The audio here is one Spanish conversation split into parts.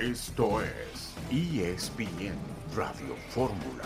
Esto es ESPN Radio Fórmula.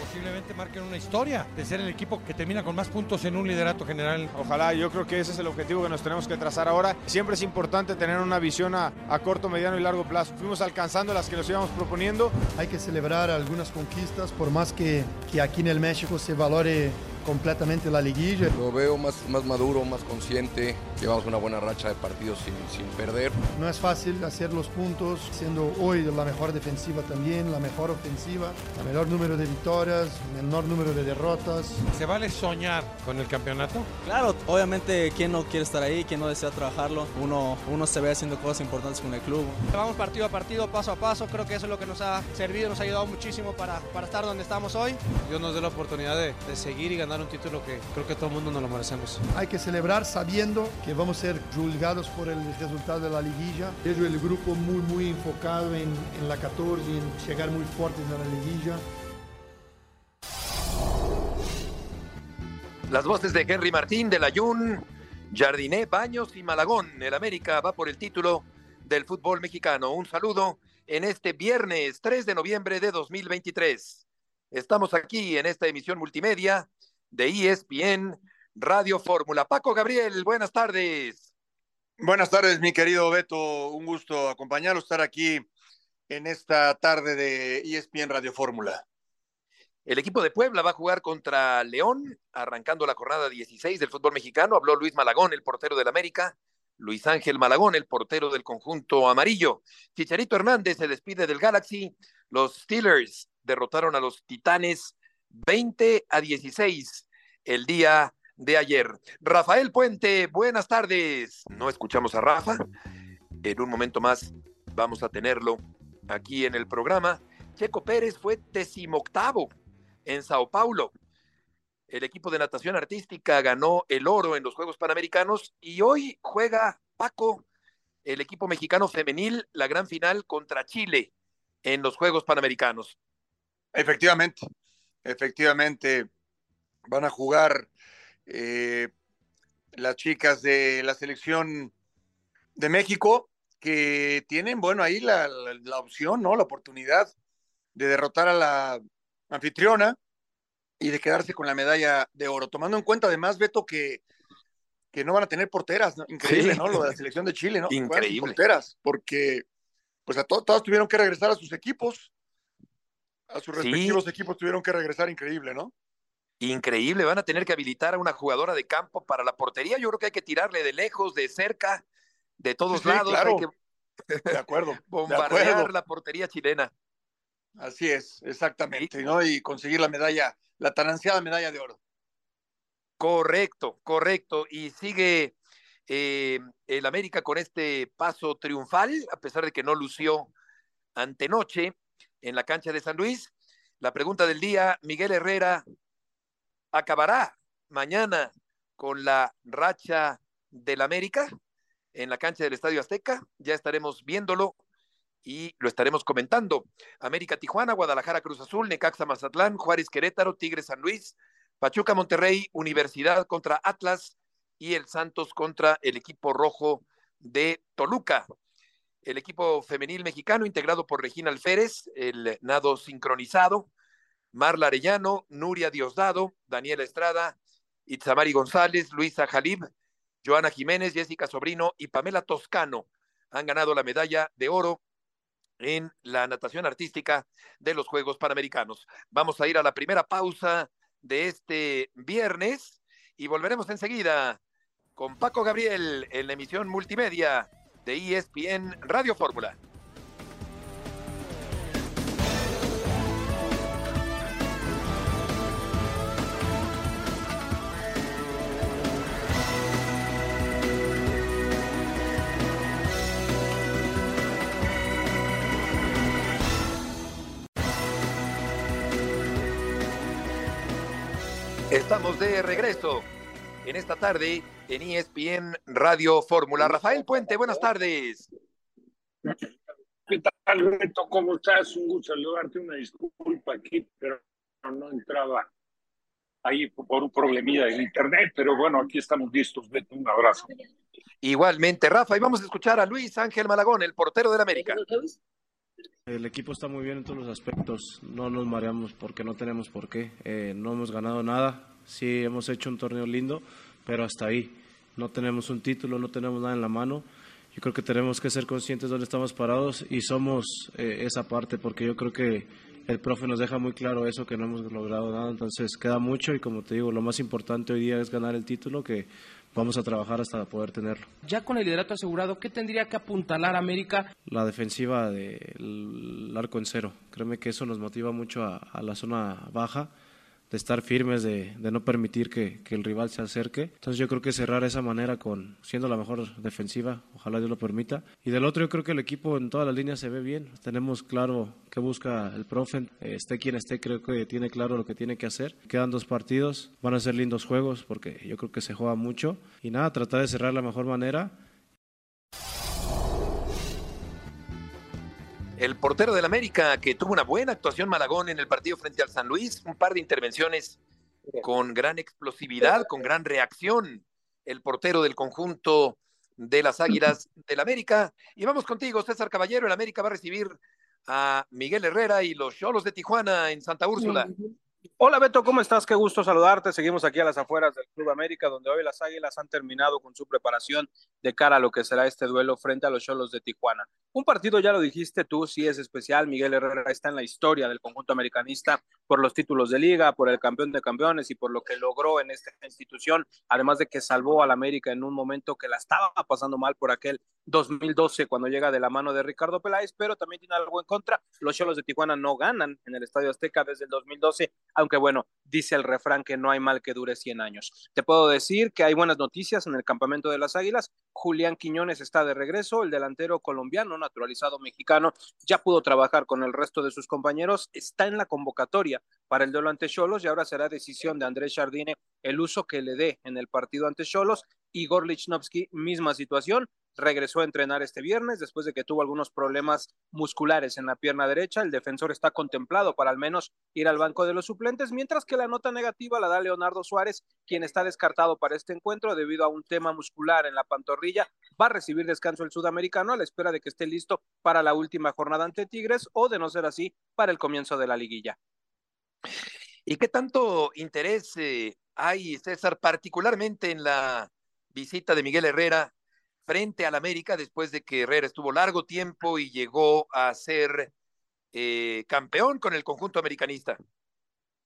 Posiblemente marquen una historia de ser el equipo que termina con más puntos en un liderato general. Ojalá, yo creo que ese es el objetivo que nos tenemos que trazar ahora. Siempre es importante tener una visión a, a corto, mediano y largo plazo. Fuimos alcanzando las que nos íbamos proponiendo. Hay que celebrar algunas conquistas, por más que, que aquí en el México se valore completamente la liguilla. Lo veo más, más maduro, más consciente. Llevamos una buena racha de partidos sin, sin perder. No es fácil hacer los puntos, siendo hoy la mejor defensiva también, la mejor ofensiva, el menor número de victorias, menor número de derrotas. ¿Se vale soñar con el campeonato? Claro, obviamente, ¿quién no quiere estar ahí? ¿Quién no desea trabajarlo? Uno, uno se ve haciendo cosas importantes con el club. Vamos partido a partido, paso a paso. Creo que eso es lo que nos ha servido, nos ha ayudado muchísimo para, para estar donde estamos hoy. Dios nos dé la oportunidad de, de seguir y ganar un título que creo que todo el mundo nos lo merecemos. Hay que celebrar sabiendo que vamos a ser juzgados por el resultado de la liguilla. Veo el grupo muy, muy enfocado en, en la 14 y en llegar muy fuertes a la liguilla. Las voces de Henry Martín, de Layún, Jardiné, Baños y Malagón. El América va por el título del fútbol mexicano. Un saludo en este viernes 3 de noviembre de 2023. Estamos aquí en esta emisión multimedia de ESPN Radio Fórmula. Paco Gabriel, buenas tardes. Buenas tardes, mi querido Beto. Un gusto acompañarlo, estar aquí en esta tarde de ESPN Radio Fórmula. El equipo de Puebla va a jugar contra León, arrancando la jornada 16 del fútbol mexicano. Habló Luis Malagón, el portero del América. Luis Ángel Malagón, el portero del conjunto amarillo. Chicharito Hernández se despide del Galaxy. Los Steelers derrotaron a los Titanes 20 a 16 el día de ayer. Rafael Puente, buenas tardes. No escuchamos a Rafa. En un momento más vamos a tenerlo aquí en el programa. Checo Pérez fue decimoctavo en Sao Paulo. El equipo de natación artística ganó el oro en los Juegos Panamericanos y hoy juega Paco, el equipo mexicano femenil, la gran final contra Chile en los Juegos Panamericanos. Efectivamente, efectivamente van a jugar eh, las chicas de la selección de México que tienen, bueno, ahí la, la, la opción, ¿no? La oportunidad de derrotar a la anfitriona y de quedarse con la medalla de oro, tomando en cuenta además, Beto, que, que no van a tener porteras, ¿no? increíble, sí. ¿no? Lo de la selección de Chile, ¿no? Increíble. Porteras, porque pues a to todos tuvieron que regresar a sus equipos, a sus respectivos sí. equipos tuvieron que regresar, increíble, ¿no? Increíble, van a tener que habilitar a una jugadora de campo para la portería, yo creo que hay que tirarle de lejos, de cerca, de todos sí, lados, claro. hay que de acuerdo, bombardear de acuerdo. la portería chilena. Así es, exactamente, ¿no? Y conseguir la medalla, la tan ansiada medalla de oro. Correcto, correcto. Y sigue eh, el América con este paso triunfal, a pesar de que no lució antenoche en la cancha de San Luis. La pregunta del día, Miguel Herrera, ¿acabará mañana con la racha del América en la cancha del Estadio Azteca? Ya estaremos viéndolo y lo estaremos comentando. América Tijuana, Guadalajara Cruz Azul, Necaxa Mazatlán, Juárez Querétaro, Tigres San Luis, Pachuca Monterrey, Universidad contra Atlas y el Santos contra el equipo rojo de Toluca. El equipo femenil mexicano integrado por Regina Alférez, el nado sincronizado, Marla Arellano, Nuria Diosdado, Daniela Estrada, Itzamari González, Luisa Jalib, Joana Jiménez, Jessica Sobrino y Pamela Toscano han ganado la medalla de oro en la natación artística de los Juegos Panamericanos. Vamos a ir a la primera pausa de este viernes y volveremos enseguida con Paco Gabriel en la emisión multimedia de ESPN Radio Fórmula. Estamos de regreso en esta tarde en ESPN Radio Fórmula. Rafael Puente, buenas tardes. ¿Qué tal, Beto? ¿Cómo estás? Un gusto saludarte. Una disculpa aquí, pero no entraba ahí por un problemilla del internet, pero bueno, aquí estamos listos, Beto. Un abrazo. Igualmente, Rafa, y vamos a escuchar a Luis Ángel Malagón, el portero del América. El equipo está muy bien en todos los aspectos, no nos mareamos porque no tenemos por qué, eh, no hemos ganado nada, sí hemos hecho un torneo lindo, pero hasta ahí, no tenemos un título, no tenemos nada en la mano, yo creo que tenemos que ser conscientes de dónde estamos parados y somos eh, esa parte porque yo creo que el profe nos deja muy claro eso, que no hemos logrado nada, entonces queda mucho y como te digo, lo más importante hoy día es ganar el título, que vamos a trabajar hasta poder tenerlo. Ya con el liderato asegurado, ¿qué tendría que apuntalar América? La defensiva del arco en cero, créeme que eso nos motiva mucho a, a la zona baja de estar firmes, de, de no permitir que, que, el rival se acerque. Entonces yo creo que cerrar esa manera con siendo la mejor defensiva, ojalá Dios lo permita. Y del otro yo creo que el equipo en todas las líneas se ve bien. Tenemos claro qué busca el profe, esté quien esté, creo que tiene claro lo que tiene que hacer. Quedan dos partidos, van a ser lindos juegos porque yo creo que se juega mucho. Y nada, tratar de cerrar la mejor manera el portero del América que tuvo una buena actuación Malagón en el partido frente al San Luis, un par de intervenciones con gran explosividad, con gran reacción, el portero del conjunto de las Águilas del América. Y vamos contigo, César Caballero, el América va a recibir a Miguel Herrera y los Cholos de Tijuana en Santa Úrsula. Hola Beto, ¿cómo estás? Qué gusto saludarte. Seguimos aquí a las afueras del Club América, donde hoy las Águilas han terminado con su preparación de cara a lo que será este duelo frente a los Cholos de Tijuana. Un partido, ya lo dijiste tú, sí es especial. Miguel Herrera está en la historia del conjunto americanista por los títulos de liga, por el campeón de campeones y por lo que logró en esta institución, además de que salvó al América en un momento que la estaba pasando mal por aquel 2012 cuando llega de la mano de Ricardo Peláez, pero también tiene algo en contra. Los Cholos de Tijuana no ganan en el Estadio Azteca desde el 2012 aunque bueno, dice el refrán que no hay mal que dure 100 años. Te puedo decir que hay buenas noticias en el campamento de las Águilas. Julián Quiñones está de regreso, el delantero colombiano naturalizado mexicano ya pudo trabajar con el resto de sus compañeros, está en la convocatoria para el duelo ante Cholos y ahora será decisión de Andrés Jardine el uso que le dé en el partido ante Cholos. Igor Lichnowsky, misma situación, regresó a entrenar este viernes después de que tuvo algunos problemas musculares en la pierna derecha. El defensor está contemplado para al menos ir al banco de los suplentes, mientras que la nota negativa la da Leonardo Suárez, quien está descartado para este encuentro debido a un tema muscular en la pantorrilla. Va a recibir descanso el sudamericano a la espera de que esté listo para la última jornada ante Tigres o, de no ser así, para el comienzo de la liguilla. ¿Y qué tanto interés eh, hay, César, particularmente en la visita de Miguel Herrera frente al América después de que Herrera estuvo largo tiempo y llegó a ser eh, campeón con el conjunto americanista.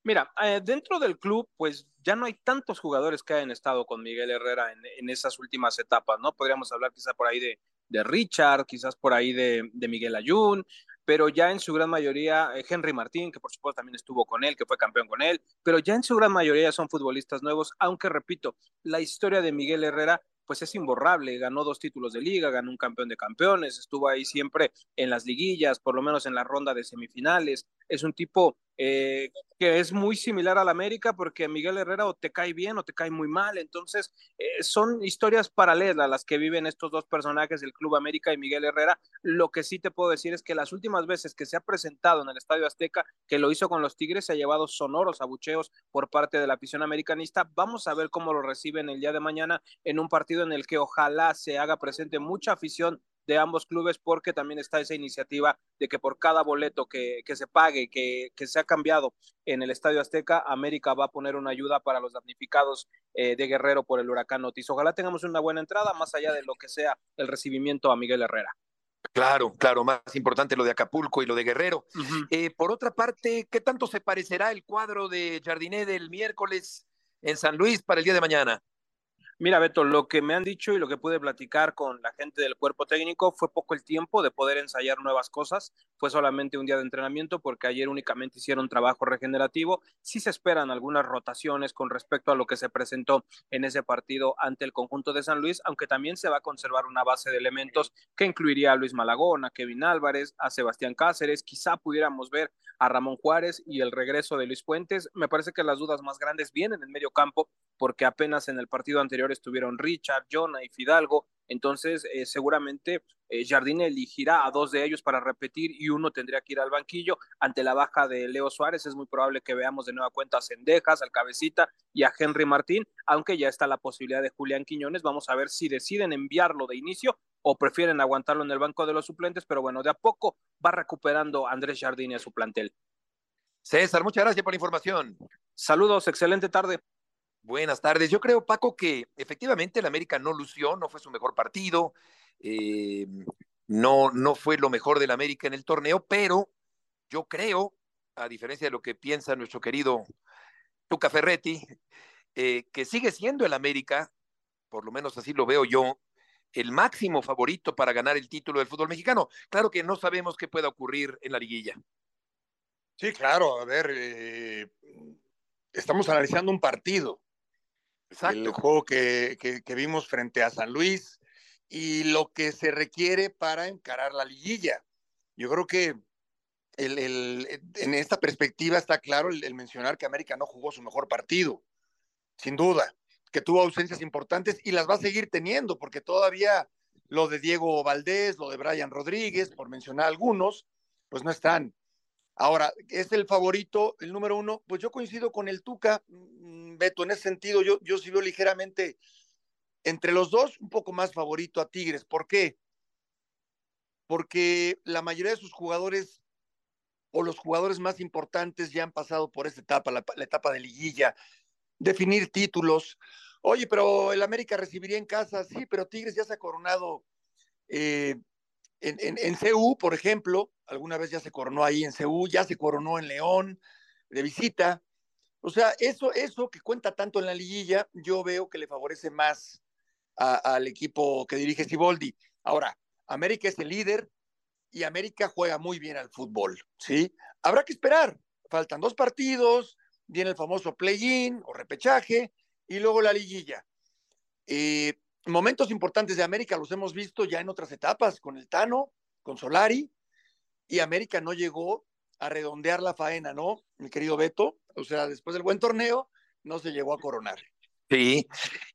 Mira, eh, dentro del club, pues ya no hay tantos jugadores que hayan estado con Miguel Herrera en, esas últimas etapas, ¿no? Podríamos hablar quizá por ahí de, de Richard, quizás por ahí de, de, Miguel Ayun, pero ya en su gran mayoría, eh, Henry Martín, que por supuesto también estuvo con él, que fue campeón con él, pero ya en su gran mayoría son futbolistas nuevos, aunque repito, la historia de Miguel Herrera pues es imborrable, ganó dos títulos de liga, ganó un campeón de campeones, estuvo ahí siempre en las liguillas, por lo menos en la ronda de semifinales, es un tipo eh, que es muy similar al América porque Miguel Herrera o te cae bien o te cae muy mal, entonces eh, son historias paralelas las que viven estos dos personajes del Club América y Miguel Herrera. Lo que sí te puedo decir es que las últimas veces que se ha presentado en el Estadio Azteca, que lo hizo con los Tigres, se ha llevado sonoros abucheos por parte de la afición americanista. Vamos a ver cómo lo reciben el día de mañana en un partido en el que ojalá se haga presente mucha afición de ambos clubes porque también está esa iniciativa de que por cada boleto que, que se pague, que, que, se ha cambiado en el Estadio Azteca, América va a poner una ayuda para los damnificados eh, de Guerrero por el huracán Otis. Ojalá tengamos una buena entrada, más allá de lo que sea el recibimiento a Miguel Herrera. Claro, claro, más importante lo de Acapulco y lo de Guerrero. Uh -huh. eh, por otra parte, ¿qué tanto se parecerá el cuadro de Jardiné del miércoles en San Luis para el día de mañana? Mira, Beto, lo que me han dicho y lo que pude platicar con la gente del cuerpo técnico fue poco el tiempo de poder ensayar nuevas cosas. Fue solamente un día de entrenamiento porque ayer únicamente hicieron trabajo regenerativo. Sí se esperan algunas rotaciones con respecto a lo que se presentó en ese partido ante el conjunto de San Luis, aunque también se va a conservar una base de elementos que incluiría a Luis Malagón, a Kevin Álvarez, a Sebastián Cáceres. Quizá pudiéramos ver a Ramón Juárez y el regreso de Luis Puentes. Me parece que las dudas más grandes vienen en medio campo porque apenas en el partido anterior estuvieron Richard, Jonah y Fidalgo, entonces eh, seguramente eh, Jardine elegirá a dos de ellos para repetir y uno tendría que ir al banquillo. Ante la baja de Leo Suárez es muy probable que veamos de nueva cuenta a Cendejas, al Cabecita y a Henry Martín, aunque ya está la posibilidad de Julián Quiñones. Vamos a ver si deciden enviarlo de inicio o prefieren aguantarlo en el banco de los suplentes, pero bueno, de a poco va recuperando Andrés Jardine a su plantel. César, muchas gracias por la información. Saludos, excelente tarde. Buenas tardes. Yo creo, Paco, que efectivamente el América no lució, no fue su mejor partido, eh, no, no fue lo mejor del América en el torneo, pero yo creo, a diferencia de lo que piensa nuestro querido Tuca Ferretti, eh, que sigue siendo el América, por lo menos así lo veo yo, el máximo favorito para ganar el título del fútbol mexicano. Claro que no sabemos qué pueda ocurrir en la liguilla. Sí, claro, a ver, eh, estamos analizando un partido. El juego que, que, vimos frente a San Luis y lo que se requiere para encarar la liguilla. Yo creo que el, el, en esta perspectiva está claro el, el, mencionar que América no jugó su mejor partido, sin duda, que tuvo ausencias importantes y las va a seguir teniendo, porque todavía lo de Diego Valdés, lo de Brian Rodríguez, por mencionar algunos, pues no están. Ahora, ¿es el favorito, el número uno? Pues yo coincido con el Tuca, mm, Beto, en ese sentido yo, yo sí ligeramente entre los dos un poco más favorito a Tigres. ¿Por qué? Porque la mayoría de sus jugadores o los jugadores más importantes ya han pasado por esta etapa, la, la etapa de liguilla, definir títulos. Oye, pero el América recibiría en casa, sí, pero Tigres ya se ha coronado eh, en, en, en CU, por ejemplo, alguna vez ya se coronó ahí en CU, ya se coronó en León de visita. O sea, eso, eso que cuenta tanto en la liguilla, yo veo que le favorece más al equipo que dirige Siboldi. Ahora, América es el líder y América juega muy bien al fútbol, ¿sí? Habrá que esperar. Faltan dos partidos, viene el famoso play-in o repechaje y luego la liguilla. Eh, momentos importantes de América los hemos visto ya en otras etapas, con el Tano, con Solari, y América no llegó a redondear la faena, ¿no? Mi querido Beto, o sea, después del buen torneo, no se llegó a coronar. Sí,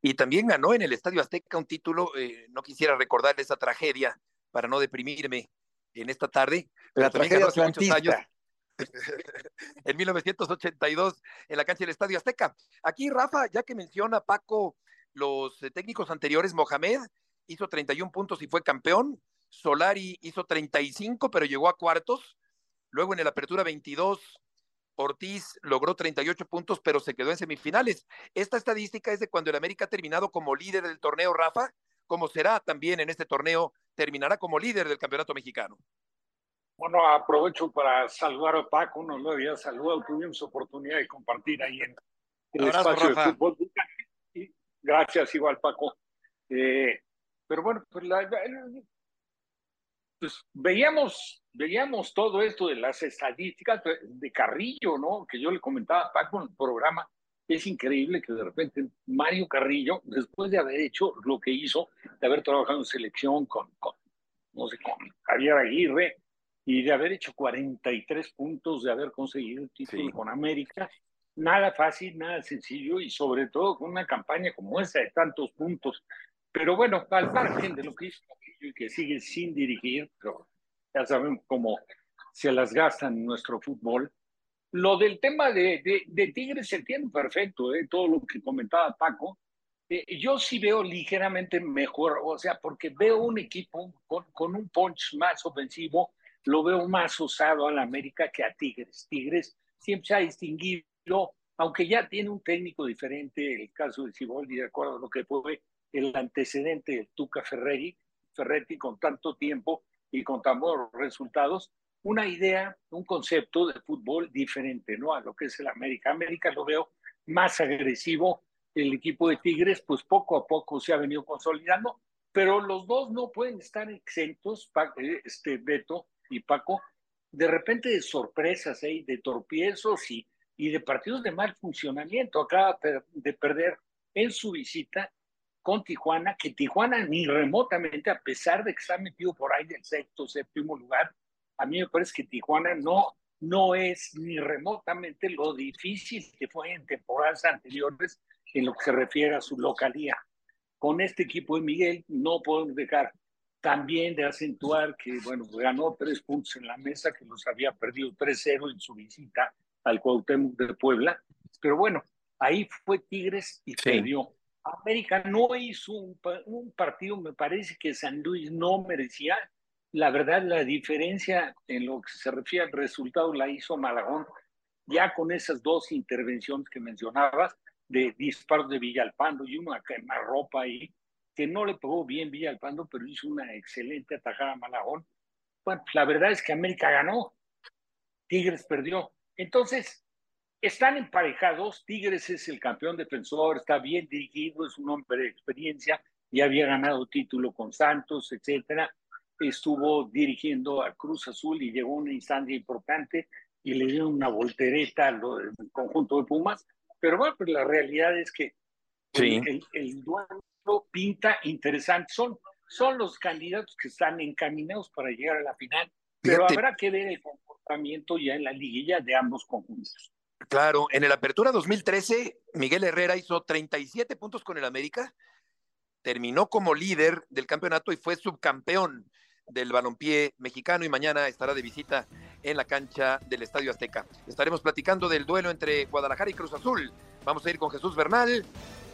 y también ganó en el Estadio Azteca un título, eh, no quisiera recordar esa tragedia para no deprimirme en esta tarde. La tragedia hace muchos años, en 1982 en la cancha del Estadio Azteca. Aquí, Rafa, ya que menciona Paco los eh, técnicos anteriores, Mohamed hizo 31 puntos y fue campeón, Solari hizo 35, pero llegó a cuartos. Luego en el Apertura 22, Ortiz logró 38 puntos, pero se quedó en semifinales. Esta estadística es de cuando el América ha terminado como líder del torneo, Rafa, como será también en este torneo, terminará como líder del campeonato mexicano. Bueno, aprovecho para saludar a Paco, no lo había saludado, tuvimos oportunidad de compartir ahí en el Abrazo, espacio Rafa. de fútbol. Gracias, igual Paco. Eh, pero bueno, pues la, pues veíamos, veíamos todo esto de las estadísticas de Carrillo, ¿no? Que yo le comentaba a Paco en el programa. Es increíble que de repente Mario Carrillo, después de haber hecho lo que hizo, de haber trabajado en selección con, con no sé, con Javier Aguirre, y de haber hecho 43 puntos, de haber conseguido el título sí. con América, nada fácil, nada sencillo, y sobre todo con una campaña como esa de tantos puntos. Pero bueno, al margen de lo que hizo y que sigue sin dirigir, pero ya sabemos cómo se las gastan en nuestro fútbol. Lo del tema de, de, de Tigres se entiende perfecto, ¿eh? todo lo que comentaba Paco. Eh, yo sí veo ligeramente mejor, o sea, porque veo un equipo con, con un punch más ofensivo, lo veo más usado a la América que a Tigres. Tigres siempre se ha distinguido, aunque ya tiene un técnico diferente, el caso de Ciboldi, de acuerdo a lo que fue el antecedente de Tuca Ferretti, Ferretti con tanto tiempo y con tan buenos resultados, una idea, un concepto de fútbol diferente, ¿no? A lo que es el América. América lo veo más agresivo. El equipo de Tigres, pues poco a poco se ha venido consolidando, pero los dos no pueden estar exentos, este Beto y Paco, de repente de sorpresas, ¿eh? de tropiezos y, y de partidos de mal funcionamiento. Acaba de perder en su visita con Tijuana, que Tijuana ni remotamente, a pesar de que está metido por ahí del sexto, séptimo lugar, a mí me parece que Tijuana no, no es ni remotamente lo difícil que fue en temporadas anteriores en lo que se refiere a su localía. con este equipo de Miguel no podemos dejar también de acentuar que, bueno, ganó tres puntos en la mesa, que los había perdido 3-0 en su visita al Cuauhtémoc de Puebla. Pero bueno, ahí fue Tigres y perdió. América no hizo un, partido, me parece que San Luis no merecía. La verdad, la diferencia en lo que se refiere al resultado la hizo Malagón, ya con esas dos intervenciones que mencionabas, de disparos de Villalpando y una ropa ahí, que no le pegó bien Villalpando, pero hizo una excelente atajada a Malagón. Bueno, la verdad es que América ganó, Tigres perdió. Entonces, están emparejados, Tigres es el campeón defensor, está bien dirigido, es un hombre de experiencia, ya había ganado título con Santos, etcétera. Estuvo dirigiendo a Cruz Azul y llegó a una instancia importante y le dio una voltereta al conjunto de Pumas. Pero bueno, pues la realidad es que el, el, duelo pinta interesante. Son, son los candidatos que están encaminados para llegar a la final, pero habrá que ver el comportamiento ya en la liguilla de ambos conjuntos. Claro, en el Apertura 2013, Miguel Herrera hizo 37 puntos con el América, terminó como líder del campeonato y fue subcampeón del balompié mexicano y mañana estará de visita en la cancha del Estadio Azteca. Estaremos platicando del duelo entre Guadalajara y Cruz Azul. Vamos a ir con Jesús Bernal,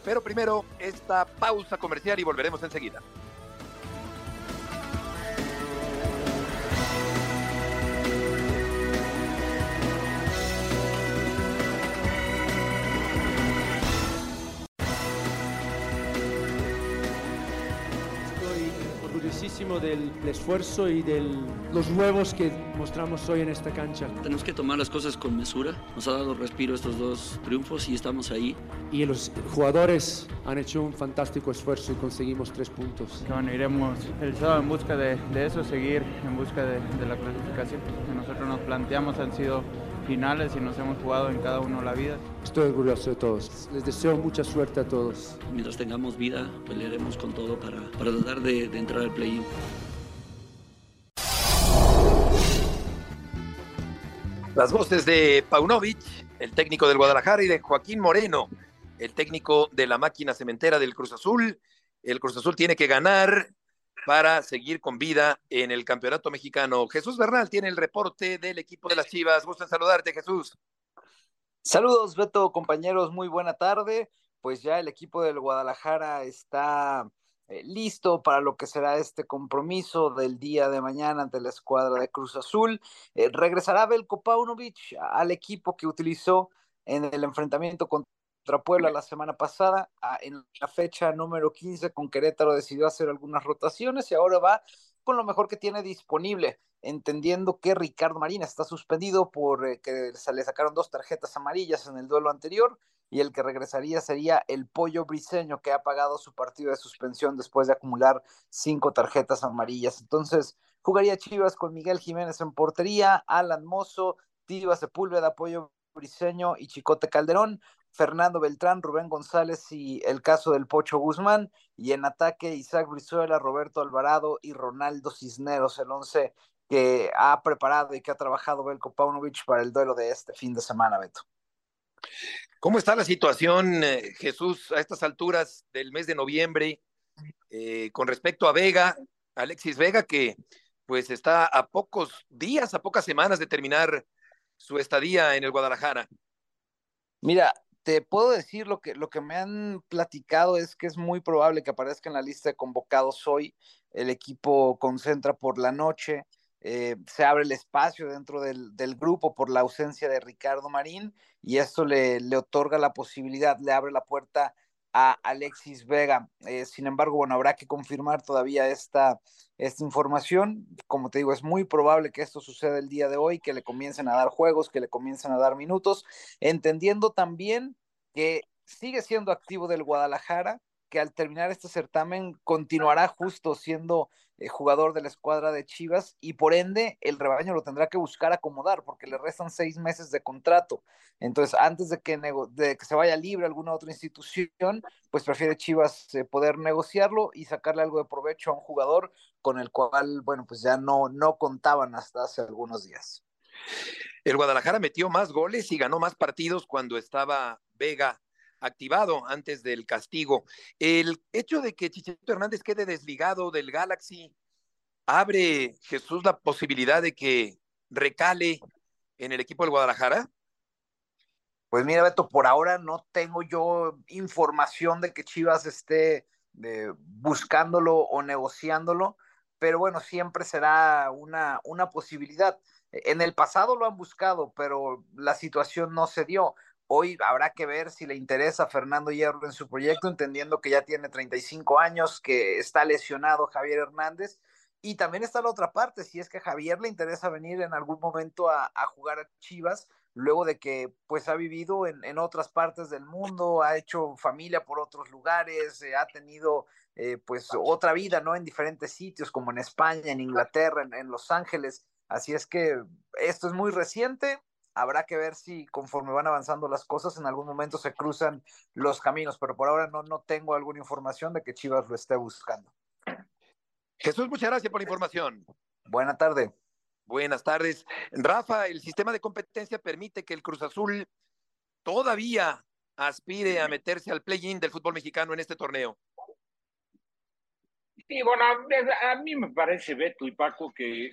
pero primero esta pausa comercial y volveremos enseguida. Del esfuerzo y de los huevos que mostramos hoy en esta cancha. Tenemos que tomar las cosas con mesura. Nos ha dado respiro estos dos triunfos y estamos ahí. Y los jugadores han hecho un fantástico esfuerzo y conseguimos tres puntos. Bueno, iremos el sábado en busca de, eso, seguir en busca de, de la clasificación que nosotros nos planteamos han sido finales y nos hemos jugado en cada uno la vida. Estoy orgulloso de todos. Les deseo mucha suerte a todos. Mientras tengamos vida, pelearemos con todo para, para tratar de, de entrar al play-in. Las voces de Paunovic, el técnico del Guadalajara, y de Joaquín Moreno, el técnico de la máquina cementera del Cruz Azul. El Cruz Azul tiene que ganar para seguir con vida en el campeonato mexicano. Jesús Bernal tiene el reporte del equipo de las Chivas. Gusto en saludarte, Jesús. Saludos, Beto, compañeros, muy buena tarde. Pues ya el equipo del Guadalajara está eh, listo para lo que será este compromiso del día de mañana ante la escuadra de Cruz Azul. Eh, regresará Belko Paunovic al equipo que utilizó en el enfrentamiento contra contra Puebla la semana pasada, en la fecha número 15 con Querétaro decidió hacer algunas rotaciones y ahora va con lo mejor que tiene disponible, entendiendo que Ricardo Marín está suspendido por eh, que se le sacaron dos tarjetas amarillas en el duelo anterior y el que regresaría sería el Pollo Briseño que ha pagado su partido de suspensión después de acumular cinco tarjetas amarillas. Entonces jugaría Chivas con Miguel Jiménez en portería, Alan Mozo, Tiva Sepúlveda, Pollo Briseño y Chicote Calderón, Fernando Beltrán, Rubén González y el caso del Pocho Guzmán, y en ataque Isaac Brizuela, Roberto Alvarado y Ronaldo Cisneros, el once que ha preparado y que ha trabajado Belko Paunovic para el duelo de este fin de semana, Beto. ¿Cómo está la situación, eh, Jesús, a estas alturas del mes de noviembre, eh, con respecto a Vega, Alexis Vega, que pues está a pocos días, a pocas semanas de terminar su estadía en el Guadalajara? Mira, te puedo decir lo que, lo que me han platicado es que es muy probable que aparezca en la lista de convocados hoy. El equipo concentra por la noche, eh, se abre el espacio dentro del, del, grupo por la ausencia de Ricardo Marín y esto le, le otorga la posibilidad, le abre la puerta a Alexis Vega. Eh, sin embargo, bueno, habrá que confirmar todavía esta, esta información. Como te digo, es muy probable que esto suceda el día de hoy, que le comiencen a dar juegos, que le comiencen a dar minutos, entendiendo también que sigue siendo activo del Guadalajara, que al terminar este certamen continuará justo siendo eh, jugador de la escuadra de Chivas y por ende el rebaño lo tendrá que buscar acomodar porque le restan seis meses de contrato. Entonces, antes de que, se vaya libre alguna otra institución, pues prefiere Chivas eh, poder negociarlo y sacarle algo de provecho a un jugador con el cual, bueno, pues ya no, no contaban hasta hace algunos días. El Guadalajara metió más goles y ganó más partidos cuando estaba Vega activado antes del castigo. El hecho de que Chicharito Hernández quede desligado del Galaxy abre Jesús la posibilidad de que recale en el equipo del Guadalajara. Pues mira, Beto, por ahora no tengo yo información de que Chivas esté eh, buscándolo o negociándolo, pero bueno, siempre será una, una posibilidad. En el pasado lo han buscado, pero la situación no se dio. Hoy habrá que ver si le interesa a Fernando Hierro en su proyecto, entendiendo que ya tiene 35 años, que está lesionado Javier Hernández. Y también está la otra parte, si es que a Javier le interesa venir en algún momento a, jugar a Chivas, luego de que pues ha vivido en, en, otras partes del mundo, ha hecho familia por otros lugares, eh, ha tenido eh, pues otra vida, ¿no? En diferentes sitios, como en España, en Inglaterra, en, en Los Ángeles. Así es que esto es muy reciente, habrá que ver si conforme van avanzando las cosas en algún momento se cruzan los caminos, pero por ahora no, no tengo alguna información de que Chivas lo esté buscando. Jesús, muchas gracias por la información. Buena tarde. Buenas tardes. Rafa, el sistema de competencia permite que el Cruz Azul todavía aspire a meterse al play-in del fútbol mexicano en este torneo. Sí, bueno, a mí me parece, Beto y Paco, que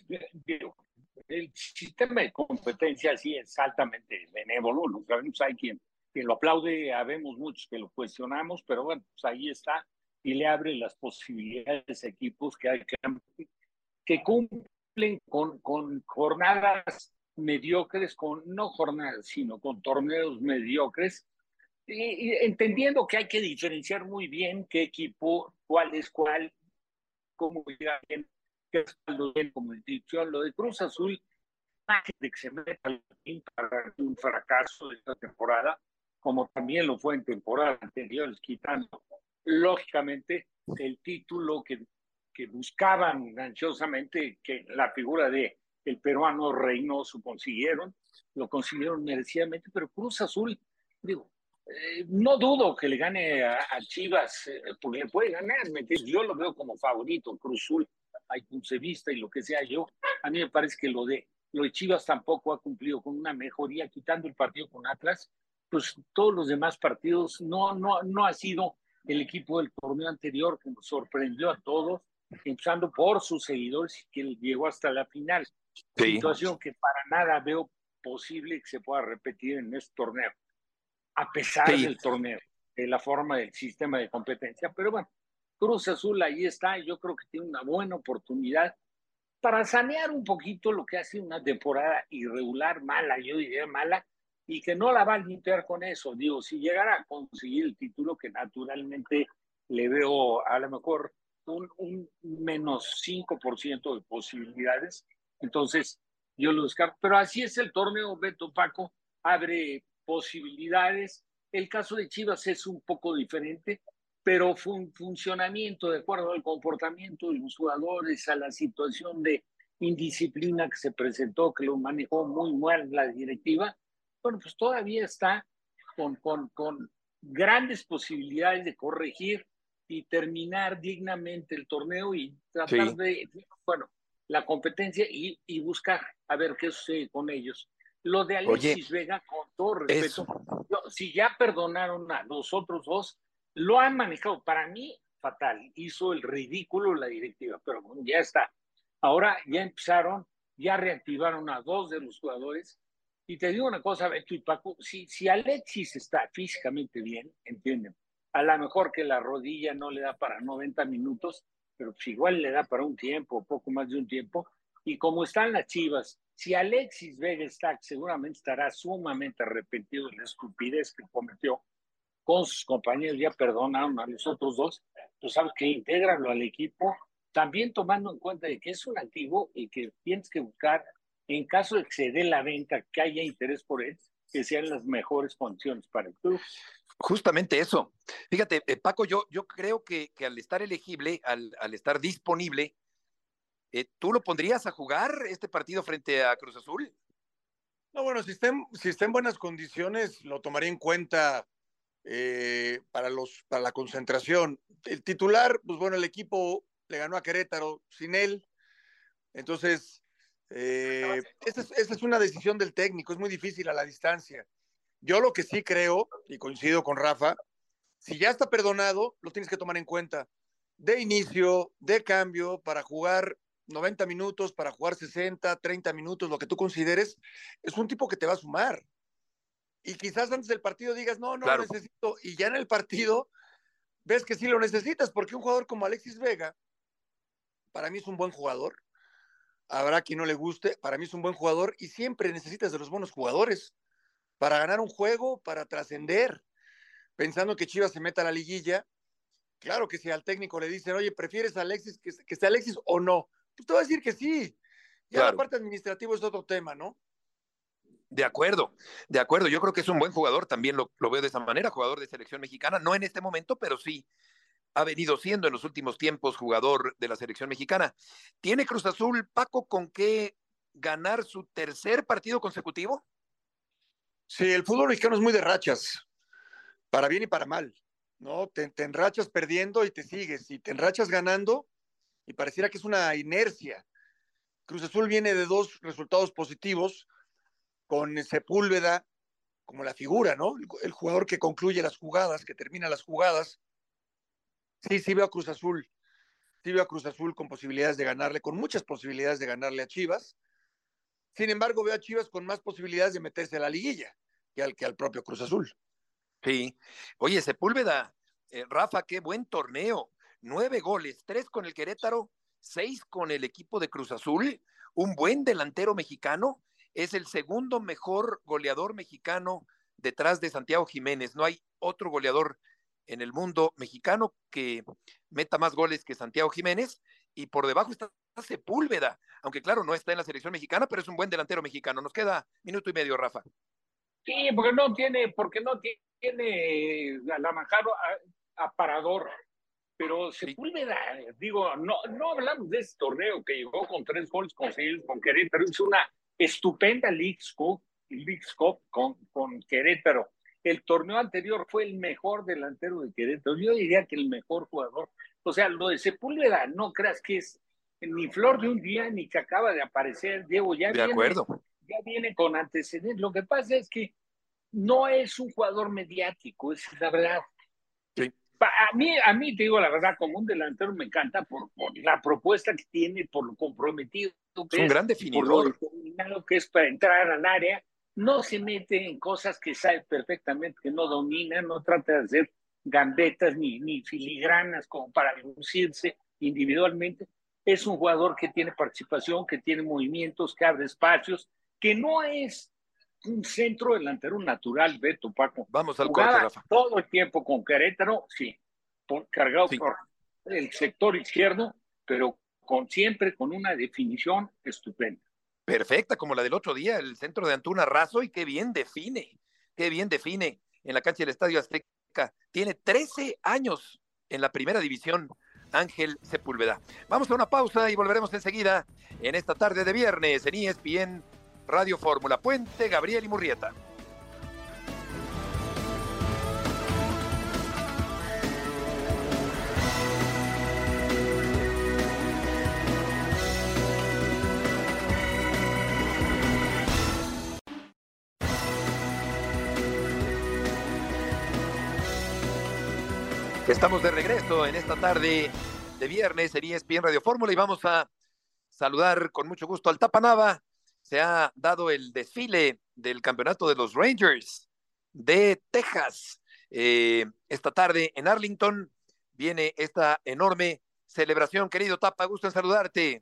el sistema de competencia sí es altamente benévolo, lo sabemos, hay quien, quien lo aplaude, habemos muchos que lo cuestionamos, pero bueno, pues ahí está y le abre las posibilidades a equipos que, hay que, que cumplen con, con jornadas mediocres, con no jornadas, sino con torneos mediocres, y, y entendiendo que hay que diferenciar muy bien qué equipo, cuál es cuál, cómo irá bien, respaldo bien como institución. Lo de Cruz Azul, de que se meta para un fracaso de esta temporada, como también lo fue en temporadas anteriores, quitando lógicamente el título que, que buscaban ansiosamente, que la figura de el peruano Reynoso consiguieron, lo consiguieron merecidamente, pero Cruz Azul, digo, eh, no dudo que le gane a, a Chivas, eh, porque le puede ganar, yo lo veo como favorito, Cruz Azul, hay puntos de vista y lo que sea yo, a mí me parece que lo de, lo de Chivas tampoco ha cumplido con una mejoría, quitando el partido con Atlas, pues todos los demás partidos no, no, no ha sido el equipo del torneo anterior que nos sorprendió a todos, empezando por sus seguidores y que llegó hasta la final. Sí. Situación que para nada veo posible que se pueda repetir en este torneo, a pesar sí. del torneo, de la forma del sistema de competencia. Pero bueno, Cruz Azul ahí está, yo creo que tiene una buena oportunidad para sanear un poquito lo que ha sido una temporada irregular, mala, yo diría mala, y que no la va a limpiar con eso. Digo, si llegara a conseguir el título, que naturalmente le veo a lo mejor un, un menos 5% de posibilidades, entonces yo lo descarto. Pero así es el torneo, Beto Paco, abre posibilidades. El caso de Chivas es un poco diferente, pero fue un funcionamiento de acuerdo al comportamiento de los jugadores, a la situación de indisciplina que se presentó, que lo manejó muy mal la directiva, bueno, pues todavía está con, con, con grandes posibilidades de corregir y terminar dignamente el torneo y tratar sí. de, bueno, la competencia y, y, buscar a ver qué sucede con ellos. Lo de Alexis Oye, Vega, con todo respeto, no, si ya perdonaron a los otros dos, lo han manejado. Para mí, fatal. Hizo el ridículo la directiva, pero bueno, ya está. Ahora ya empezaron, ya reactivaron a dos de los jugadores y te digo una cosa, Beto y Paco, si, si Alexis está físicamente bien, entienden, a lo mejor que la rodilla no le da para 90 minutos, pero pues igual le da para un tiempo, poco más de un tiempo. Y como están las chivas, si Alexis Vega está, seguramente estará sumamente arrepentido de la estupidez que cometió con sus compañeros, ya perdonaron a los otros dos, pues sabes que intégralo al equipo, también tomando en cuenta de que es un activo y que tienes que buscar en caso de que se dé la venta, que haya interés por él, que sean las mejores condiciones para el club. Justamente eso. Fíjate, eh, Paco, yo, yo creo que, que, al estar elegible, al, al estar disponible, eh, ¿tú lo pondrías a jugar este partido frente a Cruz Azul? No, bueno, si está en, si está en buenas condiciones, lo tomaría en cuenta eh, para, los, para la concentración. El titular, pues bueno, el equipo le ganó a Querétaro sin él. Entonces, eh, esa, es, esa, es, una decisión del técnico, es muy difícil a la distancia. Yo lo que sí creo, y coincido con Rafa, si ya está perdonado, lo tienes que tomar en cuenta. De inicio, de cambio, para jugar 90 minutos, para jugar 60, 30 minutos, lo que tú consideres, es un tipo que te va a sumar. Y quizás antes del partido digas, no, no lo necesito. Y ya en el partido ves que sí lo necesitas, porque un jugador como Alexis Vega, para mí es un buen jugador. Habrá quien no le guste, para mí es un buen jugador y siempre necesitas de los buenos jugadores para ganar un juego, para trascender. Pensando que Chivas se meta a la liguilla, claro que si al técnico le dicen, oye, ¿prefieres a Alexis que, que sea Alexis o no? Pues te va a decir que sí. Ya la parte administrativa es otro tema, ¿no? De acuerdo, de acuerdo. Yo creo que es un buen jugador, también lo, lo, veo de esa manera, jugador de selección mexicana, no en este momento, pero sí ha venido siendo en los últimos tiempos jugador de la selección mexicana. ¿Tiene Cruz Azul, Paco, con qué ganar su tercer partido consecutivo? Sí, el fútbol mexicano es muy de rachas, para bien y para mal, ¿no? Te, enrachas perdiendo y te sigues, y te enrachas ganando y pareciera que es una inercia. Cruz Azul viene de dos resultados positivos, con Sepúlveda como la figura, ¿no? El, jugador que concluye las jugadas, que termina las jugadas. Sí, sí veo a Cruz Azul, sí veo a Cruz Azul con posibilidades de ganarle, con muchas posibilidades de ganarle a Chivas. Sin embargo, veo a Chivas con más posibilidades de meterse a la liguilla que al, que al propio Cruz Azul. Sí. Oye, Sepúlveda, eh, Rafa, qué buen torneo. Nueve goles, tres con el Querétaro, seis con el equipo de Cruz Azul. Un buen delantero mexicano. Es el segundo mejor goleador mexicano detrás de Santiago Jiménez. No hay otro goleador en el mundo mexicano que meta más goles que Santiago Jiménez. Y por debajo está Sepúlveda, aunque claro, no está en la selección mexicana, pero es un buen delantero mexicano. Nos queda minuto y medio, Rafa. Sí, porque no tiene, porque no tiene a la Manjaro aparador. Pero Sepúlveda, digo, no, no hablamos de ese torneo que llegó con tres goles conseguidos con Querétaro, hizo una estupenda League Cup, con, con Querétaro. El torneo anterior fue el mejor delantero de Querétaro. Yo diría que el mejor jugador. O sea, lo de Sepúlveda, no creas que es ni flor de un día, ni que acaba de aparecer, Diego, ya, de viene, acuerdo. ya viene con antecedentes. Lo que pasa es que no es un jugador mediático, es la verdad. A mí, a mí te digo la verdad, como un delantero me encanta por, la propuesta que tiene, por lo comprometido es, un gran definidor. por lo que es para entrar al área. No se mete en cosas que sabe perfectamente que no domina, no trata de hacer gambetas ni, ni filigranas como para lucirse individualmente es un jugador que tiene participación, que tiene movimientos, que abre espacios, que no es un centro delantero natural, Beto Paco. Vamos al corte, Rafa. Todo el tiempo con Querétaro, sí, cargado por el sector izquierdo, pero con siempre con una definición estupenda. Perfecta, como la del otro día, el centro de Antuna Razo, y qué bien define, qué bien define en la cancha del Estadio Azteca. Tiene 13 años en la primera división Ángel Sepúlveda. Vamos a una pausa y volveremos enseguida en esta tarde de viernes en ESPN Radio Fórmula Puente, Gabriel y Murrieta. Estamos de regreso en esta tarde de viernes en ESPN Radio Fórmula y vamos a saludar con mucho gusto al Tapanava. Se ha dado el desfile del campeonato de los Rangers de Texas. Eh, esta tarde en Arlington viene esta enorme celebración. Querido Tapa, gusto en saludarte.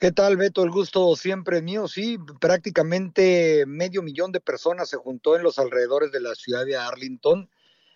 ¿Qué tal, Beto? El gusto siempre mío. Sí, prácticamente medio millón de personas se juntó en los alrededores de la ciudad de Arlington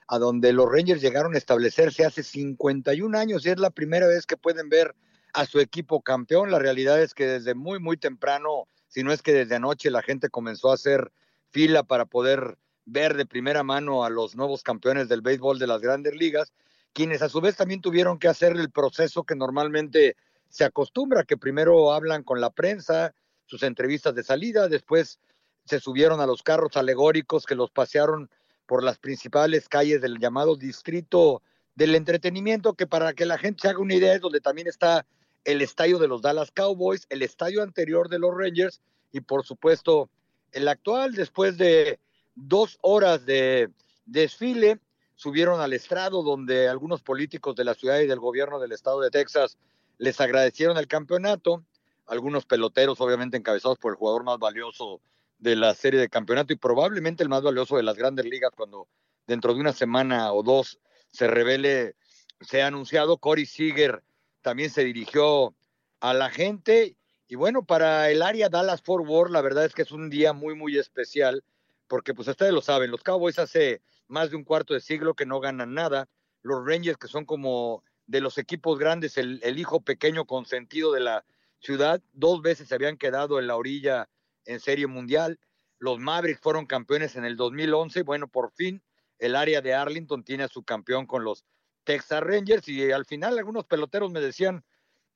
a donde los Rangers llegaron a establecerse hace 51 años y es la primera vez que pueden ver a su equipo campeón. La realidad es que desde muy, muy temprano, si no es que desde anoche la gente comenzó a hacer fila para poder ver de primera mano a los nuevos campeones del béisbol de las grandes ligas, quienes a su vez también tuvieron que hacer el proceso que normalmente se acostumbra, que primero hablan con la prensa, sus entrevistas de salida, después se subieron a los carros alegóricos que los pasearon por las principales calles del llamado distrito del entretenimiento, que para que la gente se haga una idea es donde también está el estadio de los Dallas Cowboys, el estadio anterior de los Rangers y por supuesto el actual, después de, dos horas de desfile, subieron al estrado donde algunos políticos de la ciudad y del gobierno del estado de Texas les agradecieron el campeonato, algunos peloteros obviamente encabezados por el jugador más valioso de la serie de campeonato y probablemente el más valioso de las grandes ligas cuando dentro de una semana o dos se revele, se ha anunciado, Corey Seager también se dirigió a la gente. Y bueno, para el área Dallas Fort Worth la verdad es que es un día muy muy especial porque pues ustedes lo saben, los Cowboys hace más de un cuarto de siglo que no ganan nada, los Rangers que son como de los equipos grandes, el, el hijo pequeño consentido de la ciudad, dos veces se habían quedado en la orilla en Serie Mundial. Los Mavericks fueron campeones en el 2011. Bueno, por fin el área de Arlington tiene a su campeón con los Texas Rangers y al final algunos peloteros me decían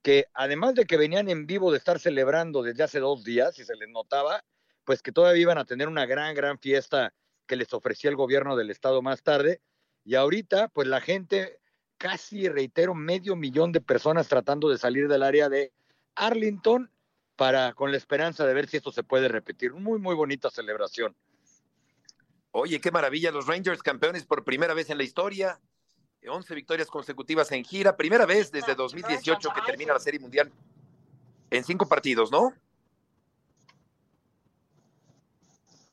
que además de que venían en vivo de estar celebrando desde hace dos días y se les notaba, pues que todavía iban a tener una gran, gran fiesta que les ofrecía el gobierno del estado más tarde. Y ahorita, pues la gente, casi reitero, medio millón de personas tratando de salir del área de Arlington para con la esperanza de ver si esto se puede repetir. Muy, muy bonita celebración. Oye, qué maravilla, los Rangers campeones por primera vez en la historia, 11 victorias consecutivas en gira, primera vez desde 2018 que termina la Serie Mundial en cinco partidos, ¿no?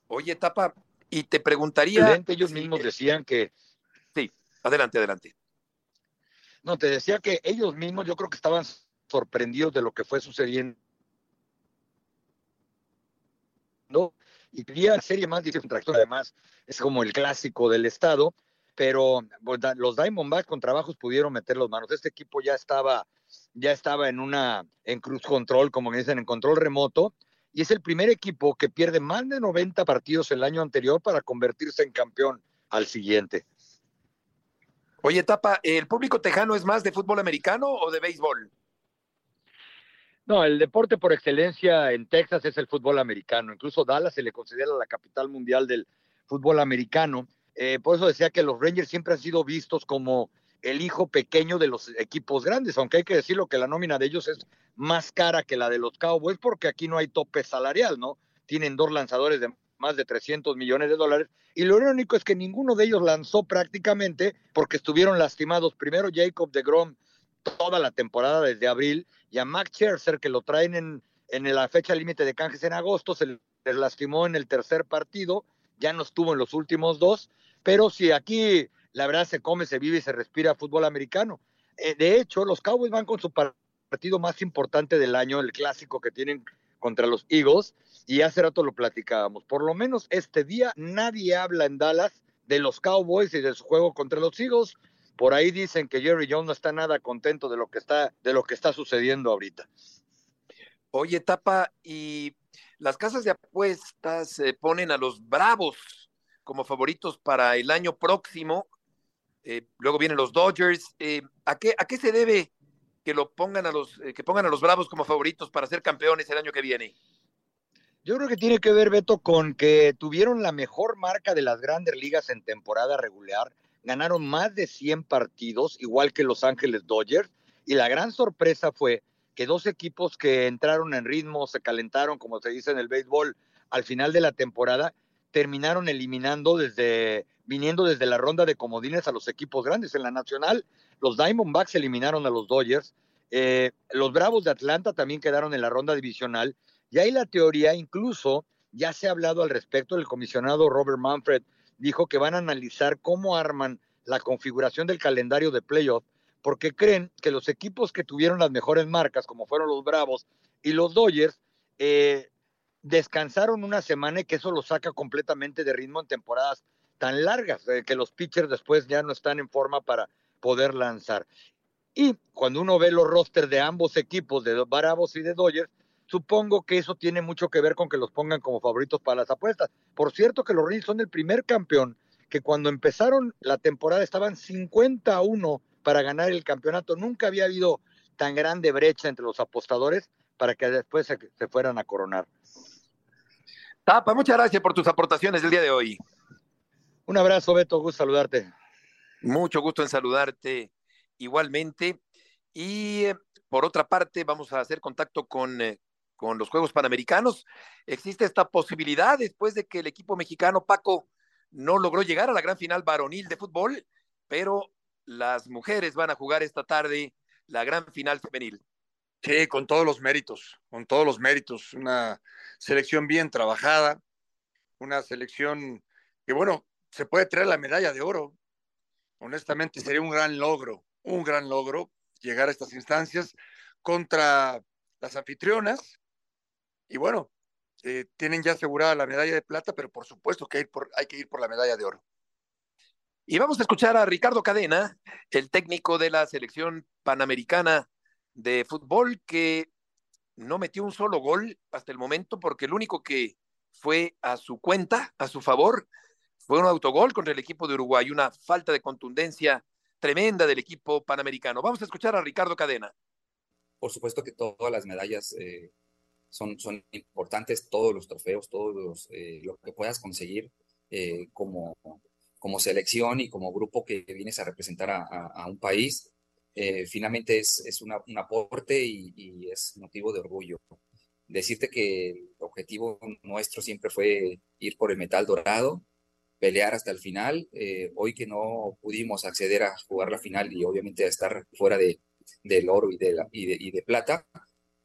Oye, Tapa, y te preguntaría... Ellos mismos decían que... Sí, adelante, adelante. No, te decía que ellos mismos yo creo que estaban sorprendidos de lo que fue sucediendo. ¿No? Y la serie más difícil, además, es como el clásico del estado, pero pues, los Diamondbacks con trabajos pudieron meter los manos. Este equipo ya estaba, ya estaba en una, en cruz control, como dicen, en control remoto, y es el primer equipo que pierde más de 90 partidos el año anterior para convertirse en campeón al siguiente. Oye, Tapa, ¿el público tejano es más de fútbol americano o de béisbol? No, el deporte por excelencia en Texas es el fútbol americano. Incluso Dallas se le considera la capital mundial del fútbol americano. Eh, por eso decía que los Rangers siempre han sido vistos como el hijo pequeño de los equipos grandes, aunque hay que decirlo que la nómina de ellos es más cara que la de los Cowboys porque aquí no hay tope salarial, ¿no? Tienen dos lanzadores de más de 300 millones de dólares y lo único es que ninguno de ellos lanzó prácticamente porque estuvieron lastimados. Primero Jacob de Grom toda la temporada desde abril y a Max Scherzer, que lo traen en, en la fecha límite de canjes en agosto, se les lastimó en el tercer partido, ya no estuvo en los últimos dos, pero si aquí la verdad se come, se vive y se respira fútbol americano. Eh, de hecho, los Cowboys van con su partido más importante del año, el clásico que tienen contra los Eagles, y hace rato lo platicábamos. Por lo menos este día nadie habla en Dallas de los Cowboys y de su juego contra los Eagles. Por ahí dicen que Jerry Jones no está nada contento de lo que está, de lo que está sucediendo ahorita. Oye, Tapa, y las casas de apuestas eh, ponen a los Bravos como favoritos para el año próximo. Eh, luego vienen los Dodgers. Eh, ¿a, qué, ¿A qué se debe que lo pongan a los que pongan a los Bravos como favoritos para ser campeones el año que viene? Yo creo que tiene que ver, Beto, con que tuvieron la mejor marca de las grandes ligas en temporada regular ganaron más de 100 partidos, igual que Los Ángeles Dodgers, y la gran sorpresa fue que dos equipos que entraron en ritmo, se calentaron, como se dice en el béisbol, al final de la temporada, terminaron eliminando desde, viniendo desde la ronda de comodines a los equipos grandes. En la nacional, los Diamondbacks eliminaron a los Dodgers, eh, los Bravos de Atlanta también quedaron en la ronda divisional, y ahí la teoría, incluso ya se ha hablado al respecto, el comisionado Robert Manfred dijo que van a analizar cómo arman la configuración del calendario de playoff, porque creen que los equipos que tuvieron las mejores marcas, como fueron los Bravos y los Dodgers, eh, descansaron una semana y que eso los saca completamente de ritmo en temporadas tan largas, eh, que los pitchers después ya no están en forma para poder lanzar. Y cuando uno ve los rosters de ambos equipos, de Bravos y de Dodgers, supongo que eso tiene mucho que ver con que los pongan como favoritos para las apuestas. Por cierto que los Rangers son el primer campeón que cuando empezaron la temporada estaban 51 para ganar el campeonato. Nunca había habido tan grande brecha entre los apostadores para que después se, se fueran a coronar. Tapa, muchas gracias por tus aportaciones el día de hoy. Un abrazo, Beto, gusto saludarte. Mucho gusto en saludarte igualmente. Y eh, por otra parte, vamos a hacer contacto con, eh, con los Juegos Panamericanos. Existe esta posibilidad después de que el equipo mexicano, Paco, no logró llegar a la gran final varonil de fútbol, pero las mujeres van a jugar esta tarde la gran final femenil. Sí, con todos los méritos, con todos los méritos. Una selección bien trabajada, una selección que, bueno, se puede traer la medalla de oro. Honestamente, sería un gran logro, un gran logro llegar a estas instancias contra las anfitrionas. Y bueno, eh, tienen ya asegurada la medalla de plata, pero por supuesto que hay, que ir por la medalla de oro. Y vamos a escuchar a Ricardo Cadena, el técnico de la selección panamericana de fútbol, que no metió un solo gol hasta el momento, porque el único que fue a su cuenta, a su favor, fue un autogol contra el equipo de Uruguay, una falta de contundencia tremenda del equipo panamericano. Vamos a escuchar a Ricardo Cadena. Por supuesto que todas las medallas eh, son, son importantes, todos los trofeos, todos los, eh, lo que puedas conseguir eh, como, como selección y como grupo que vienes a representar a, un país, eh, finalmente es, es una, un aporte y, es motivo de orgullo. Decirte que el objetivo nuestro siempre fue ir por el metal dorado, pelear hasta el final. Hoy que no pudimos acceder a jugar la final y obviamente a estar fuera de, del oro y de, la, y de, y de plata,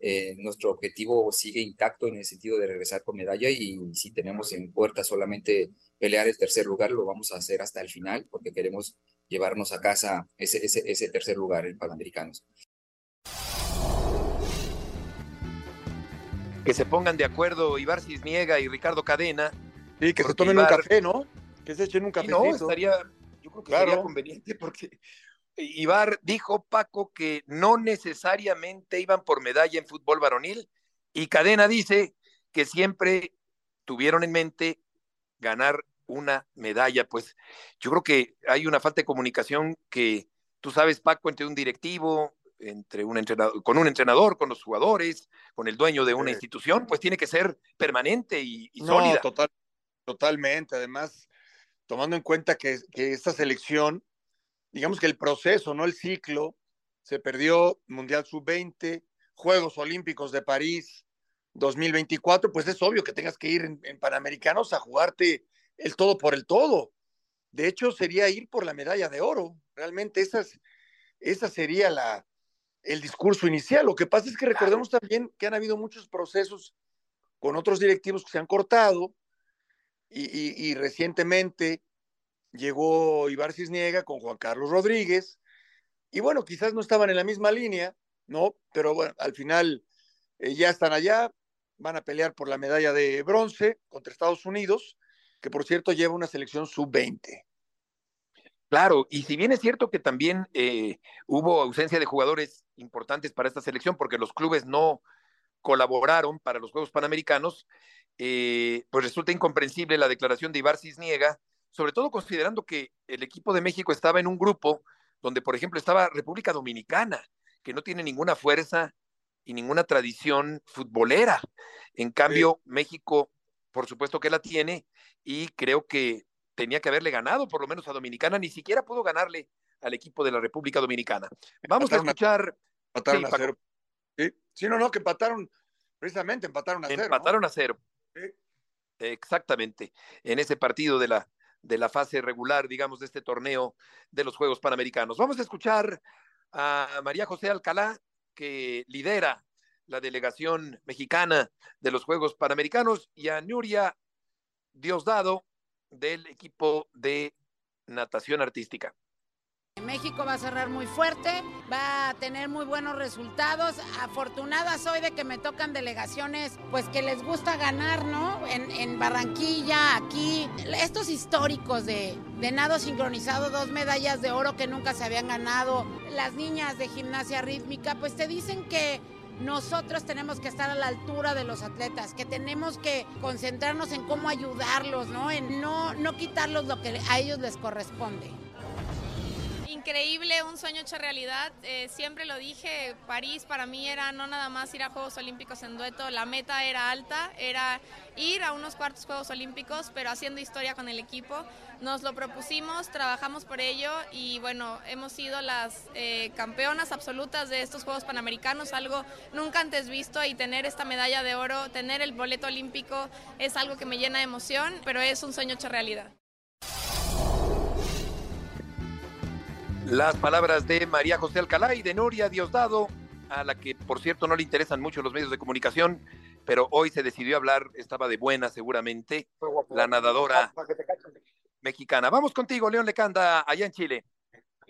eh, nuestro objetivo sigue intacto en el sentido de regresar con medalla y si tenemos en puerta solamente pelear el tercer lugar, lo vamos a hacer hasta el final porque queremos llevarnos a casa ese, ese, ese tercer lugar en Panamericanos. Que se pongan de acuerdo Ibar Cisniega y Ricardo Cadena. Sí, que se tomen Ibar... un café, ¿no? Que se echen un café. No, estaría, yo creo que claro. sería conveniente porque Ibar dijo, Paco, que no necesariamente iban por medalla en fútbol varonil y Cadena dice que siempre tuvieron en mente ganar una medalla. Pues yo creo que hay una falta de comunicación que tú sabes, Paco, entre un directivo, entre un entrenador, con un entrenador, con los jugadores, con el dueño de una sí. institución, pues tiene que ser permanente y, y no, sólida. Total, totalmente. Además, tomando en cuenta que, que esta selección digamos que el proceso, no el ciclo, se perdió Mundial Sub-20, Juegos Olímpicos de París 2024, pues es obvio que tengas que ir en, en, Panamericanos a jugarte el todo por el todo. De hecho, sería ir por la medalla de oro. Realmente esa, es, esa sería la, el discurso inicial. Lo que pasa es que recordemos también que han habido muchos procesos con otros directivos que se han cortado y, y, y recientemente llegó Ibar Cisniega con Juan Carlos Rodríguez, y bueno, quizás no estaban en la misma línea, ¿no? Pero bueno, al final eh, ya están allá, van a pelear por la medalla de bronce contra Estados Unidos, que por cierto lleva una selección sub-20. Claro, y si bien es cierto que también eh, hubo ausencia de jugadores importantes para esta selección, porque los clubes no colaboraron para los Juegos Panamericanos, eh, pues resulta incomprensible la declaración de Ibar Cisniega, sobre todo considerando que el equipo de México estaba en un grupo donde, por ejemplo, estaba República Dominicana, que no tiene ninguna fuerza y ninguna tradición futbolera. En cambio, sí. México, por supuesto que la tiene, y creo que tenía que haberle ganado por lo menos a Dominicana, ni siquiera pudo ganarle al equipo de la República Dominicana. Vamos a escuchar. Empataron sí, a cero. Sí. sí, no, no, que empataron, precisamente empataron a cero. Empataron ¿no? a cero. Exactamente, en ese partido de la, de la fase regular, digamos, de este torneo de los Juegos Panamericanos. Vamos a escuchar a María José Alcalá, que lidera la delegación mexicana de los Juegos Panamericanos, y a Nuria Diosdado del equipo de natación artística. México va a cerrar muy fuerte, va a tener muy buenos resultados. Afortunada soy de que me tocan delegaciones, pues que les gusta ganar, ¿no? En, Barranquilla, aquí. Estos históricos de, de, nado sincronizado, dos medallas de oro que nunca se habían ganado. Las niñas de gimnasia rítmica, pues te dicen que nosotros tenemos que estar a la altura de los atletas, que tenemos que concentrarnos en cómo ayudarlos, ¿no? En no, no quitarlos lo que a ellos les corresponde increíble, un sueño hecho realidad. Eh, siempre lo dije, París para mí era no nada más ir a Juegos Olímpicos en dueto, la meta era alta, era ir a unos cuartos Juegos Olímpicos, pero haciendo historia con el equipo. Nos lo propusimos, trabajamos por ello y bueno, hemos sido las eh, campeonas absolutas de estos Juegos Panamericanos, algo nunca antes visto y tener esta medalla de oro, tener el boleto olímpico es algo que me llena de emoción, pero es un sueño hecho realidad. Las palabras de María José Alcalá y de Noria Diosdado, a la que por cierto no le interesan mucho los medios de comunicación, pero hoy se decidió hablar, estaba de buena seguramente, la nadadora mexicana. Vamos contigo, León Lecanda, allá en Chile.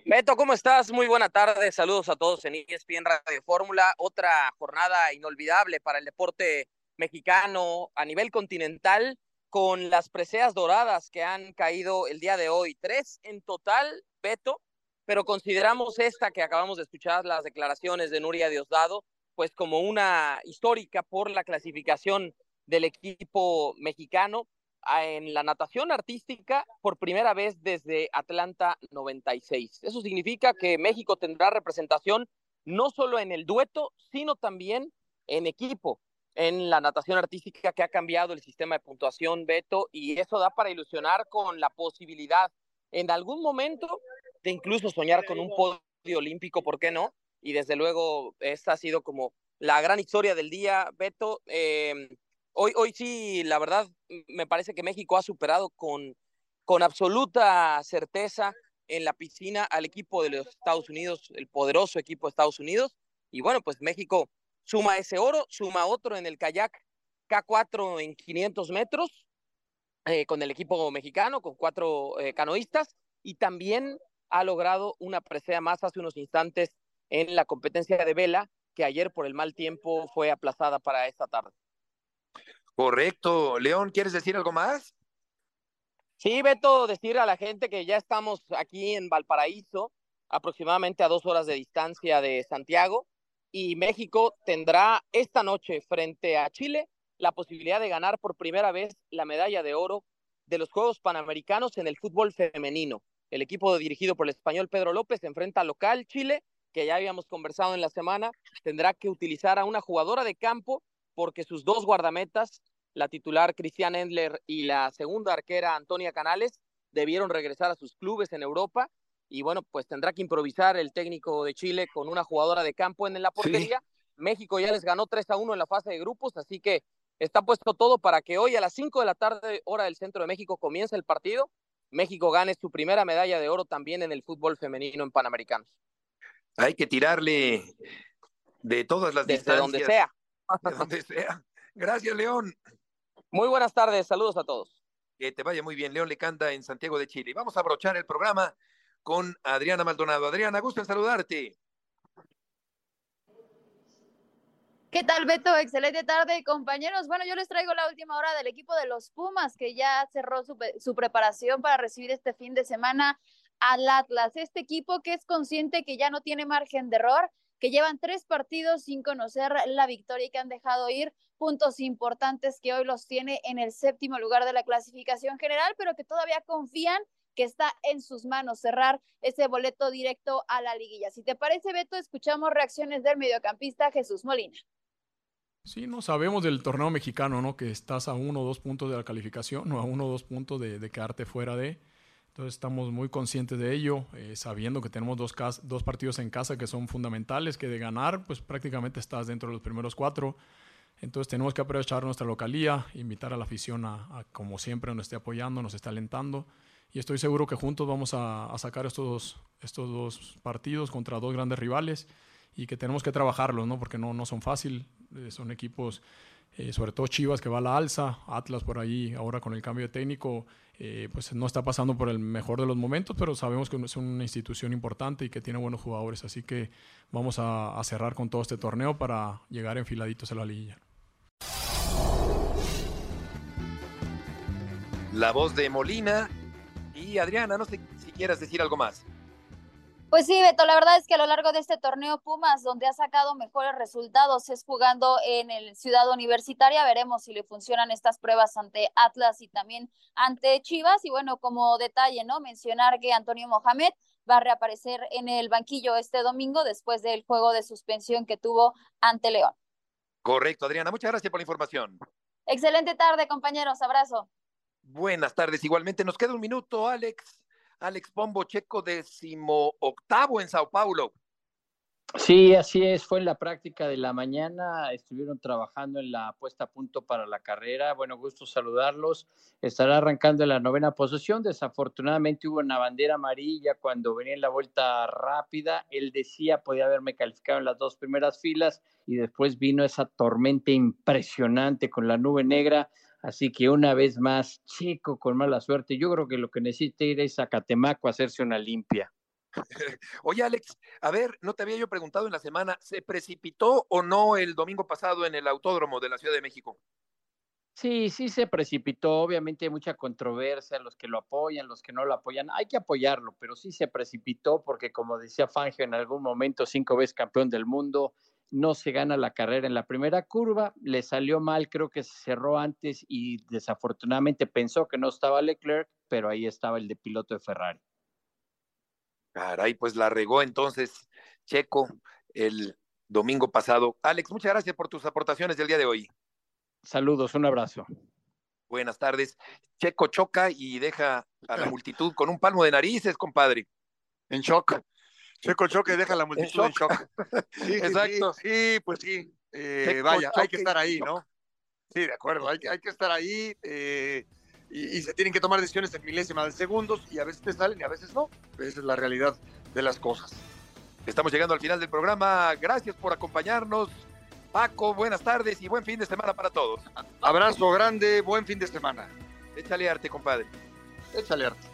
Beto, ¿cómo estás? Muy buena tarde. Saludos a todos en ESPN Radio Fórmula. Otra jornada inolvidable para el deporte mexicano a nivel continental con las preseas doradas que han caído el día de hoy. Tres en total, Beto, pero consideramos esta que acabamos de escuchar, las declaraciones de Nuria Diosdado, pues como una histórica por la clasificación del equipo mexicano en la natación artística por primera vez desde Atlanta 96. Eso significa que México tendrá representación no solo en el dueto, sino también en equipo, en la natación artística que ha cambiado el sistema de puntuación, Beto, y eso da para ilusionar con la posibilidad en algún momento de incluso soñar con un podio olímpico, ¿por qué no? Y desde luego, esta ha sido como la gran historia del día, Beto. Em, hoy, hoy sí, la verdad, me parece que México ha superado con, con absoluta certeza en la piscina al equipo de los Estados Unidos, el poderoso equipo de Estados Unidos. Y bueno, pues México suma ese oro, suma otro en el kayak K4 en 500 metros eh, con el equipo mexicano, con cuatro eh, canoístas, y también ha logrado una presea más hace unos instantes en la competencia de vela, que ayer por el mal tiempo fue aplazada para esta tarde. Correcto. León, ¿quieres decir algo más? Sí, Beto, decir a la gente que ya estamos aquí en Valparaíso, aproximadamente a dos horas de distancia de Santiago, y México tendrá esta noche frente a Chile la posibilidad de ganar por primera vez la medalla de oro de los Juegos Panamericanos en el fútbol femenino. El equipo dirigido por el español Pedro López se enfrenta al local Chile, que ya habíamos conversado en la semana, tendrá que utilizar a una jugadora de campo porque sus dos guardametas, la titular Cristian Endler y la segunda arquera Antonia Canales, debieron regresar a sus clubes en Europa y bueno, pues tendrá que improvisar el técnico de Chile con una jugadora de campo en la portería. México ya les ganó 3 a 1 en la fase de grupos, así que Está puesto todo para que hoy a las 5 de la tarde, hora del centro de México, comience el partido. México gane su primera medalla de oro también en el fútbol femenino en Panamericanos. Hay que tirarle de todas las Desde donde sea. De donde sea. Gracias, León. Muy buenas tardes, saludos a todos. Que te vaya muy bien, León Lecanda en Santiago de Chile. Vamos a abrochar el programa con Adriana Maldonado. Adriana, gusto en saludarte. ¿Qué tal, Beto? Excelente tarde, compañeros. Bueno, yo les traigo la última hora del equipo de los Pumas, que ya cerró su, preparación para recibir este fin de semana al Atlas. Este equipo que es consciente que ya no tiene margen de error, que llevan tres partidos sin conocer la victoria y que han dejado ir puntos importantes que hoy los tiene en el séptimo lugar de la clasificación general, pero que todavía confían que está en sus manos cerrar ese boleto directo a la liguilla. Si te parece, Beto, escuchamos reacciones del mediocampista Jesús Molina. Sí, no sabemos del torneo mexicano, ¿no? Que estás a uno o dos puntos de la calificación o a uno o dos puntos de, de quedarte fuera de. Entonces estamos muy conscientes de ello, eh, sabiendo que tenemos dos, dos partidos en casa que son fundamentales, que de ganar, pues prácticamente estás dentro de los primeros cuatro. Entonces tenemos que aprovechar nuestra localía, invitar a la afición a, a, como siempre, nos esté apoyando, nos esté alentando. Y estoy seguro que juntos vamos a, a sacar estos dos, estos dos partidos contra dos grandes rivales y que tenemos que trabajarlos, ¿no? Porque no, no son fácil, eh, son equipos, eh, sobre todo Chivas que va a la alza, Atlas por ahí, ahora con el cambio de técnico, eh, pues no está pasando por el mejor de los momentos, pero sabemos que es una institución importante y que tiene buenos jugadores, así que vamos a, a cerrar con todo este torneo para llegar enfiladitos a la liguilla. La voz de Molina y Adriana, no sé si quieras decir algo más. Pues sí, Beto, la verdad es que a lo largo de este torneo Pumas, donde ha sacado mejores resultados, es jugando en el Ciudad Universitaria. Veremos si le funcionan estas pruebas ante Atlas y también ante Chivas. Y bueno, como detalle, ¿no? Mencionar que Antonio Mohamed va a reaparecer en el banquillo este domingo después del juego de suspensión que tuvo ante León. Correcto, Adriana. Muchas gracias por la información. Excelente tarde, compañeros. Abrazo. Buenas tardes. Igualmente, nos queda un minuto, Alex. Alex Pombo Checo, decimo octavo en Sao Paulo. Sí, así es. Fue en la práctica de la mañana. Estuvieron trabajando en la puesta a punto para la carrera. Bueno, gusto saludarlos. Estará arrancando en la novena posición. Desafortunadamente hubo una bandera amarilla cuando venía en la vuelta rápida. Él decía podía haberme calificado en las dos primeras filas y después vino esa tormenta impresionante con la nube negra. Así que una vez más, chico con mala suerte. Yo creo que lo que necesita ir es a Catemaco a hacerse una limpia. Oye, Alex, a ver, no te había yo preguntado en la semana, ¿se precipitó o no el domingo pasado en el autódromo de la Ciudad de México? Sí, sí se precipitó. Obviamente hay mucha controversia, los que lo apoyan, los que no lo apoyan. Hay que apoyarlo, pero sí se precipitó porque, como decía Fangio en algún momento, cinco veces campeón del mundo, no se gana la carrera en la primera curva. Le salió mal, creo que se cerró antes y desafortunadamente pensó que no estaba Leclerc, pero ahí estaba el de piloto de Ferrari. Caray, pues la regó entonces Checo el domingo pasado. Alex, muchas gracias por tus aportaciones del día de hoy. Saludos, un abrazo. Buenas tardes. Checo choca y deja a la multitud con un palmo de narices, compadre. En shock. Checo choca y deja a la multitud en shock. Sí, Exacto. Sí, pues sí. Eh, vaya, hay que estar ahí, ¿no? Sí, de acuerdo. Hay, hay que estar ahí. Eh, y, se tienen que tomar decisiones en milésimas de segundos y a veces te salen y a veces no. Esa es la realidad de las cosas. Estamos llegando al final del programa. Gracias por acompañarnos. Paco, buenas tardes y buen fin de semana para todos. Abrazo grande, buen fin de semana. Échale arte, compadre. Échale arte.